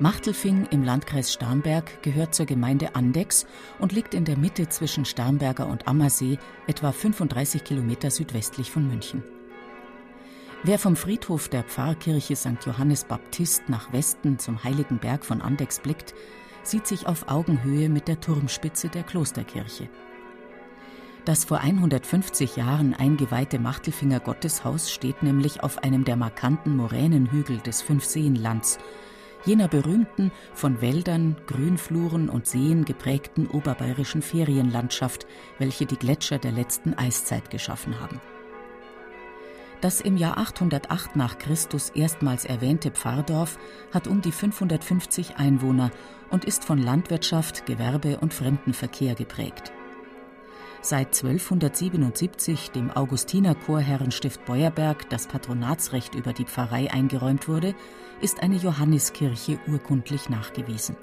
Machtelfing im Landkreis Starnberg gehört zur Gemeinde Andex und liegt in der Mitte zwischen Starnberger und Ammersee, etwa 35 Kilometer südwestlich von München. Wer vom Friedhof der Pfarrkirche St. Johannes Baptist nach Westen zum Heiligen Berg von Andex blickt, sieht sich auf Augenhöhe mit der Turmspitze der Klosterkirche. Das vor 150 Jahren eingeweihte Machtelfinger Gotteshaus steht nämlich auf einem der markanten Moränenhügel des Fünfseenlands jener berühmten, von Wäldern, Grünfluren und Seen geprägten oberbayerischen Ferienlandschaft, welche die Gletscher der letzten Eiszeit geschaffen haben. Das im Jahr 808 nach Christus erstmals erwähnte Pfarrdorf hat um die 550 Einwohner und ist von Landwirtschaft, Gewerbe und Fremdenverkehr geprägt. Seit 1277 dem Augustinerchorherrenstift Beuerberg das Patronatsrecht über die Pfarrei eingeräumt wurde, ist eine Johanniskirche urkundlich nachgewiesen.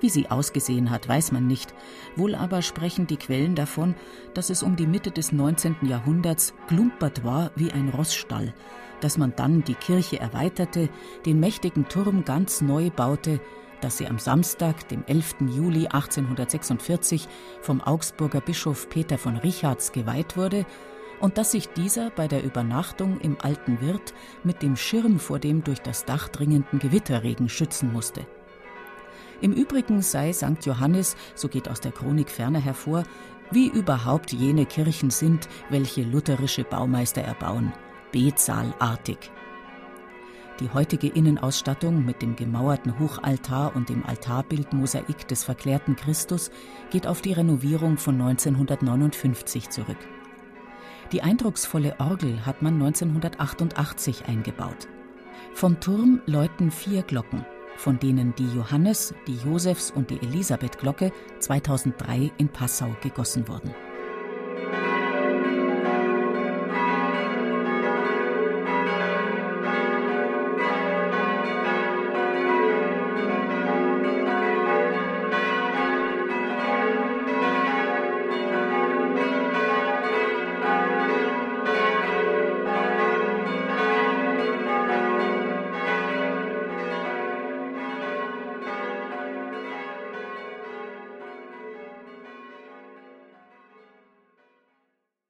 Wie sie ausgesehen hat, weiß man nicht, wohl aber sprechen die Quellen davon, dass es um die Mitte des 19. Jahrhunderts glumpert war wie ein Rossstall, dass man dann die Kirche erweiterte, den mächtigen Turm ganz neu baute dass sie am Samstag, dem 11. Juli 1846, vom Augsburger Bischof Peter von Richards geweiht wurde und dass sich dieser bei der Übernachtung im alten Wirt mit dem Schirm vor dem durch das Dach dringenden Gewitterregen schützen musste. Im Übrigen sei St. Johannes, so geht aus der Chronik ferner hervor, wie überhaupt jene Kirchen sind, welche lutherische Baumeister erbauen, Betsaalartig. Die heutige Innenausstattung mit dem gemauerten Hochaltar und dem Altarbildmosaik des verklärten Christus geht auf die Renovierung von 1959 zurück. Die eindrucksvolle Orgel hat man 1988 eingebaut. Vom Turm läuten vier Glocken, von denen die Johannes, die Josefs und die Elisabeth-Glocke 2003 in Passau gegossen wurden.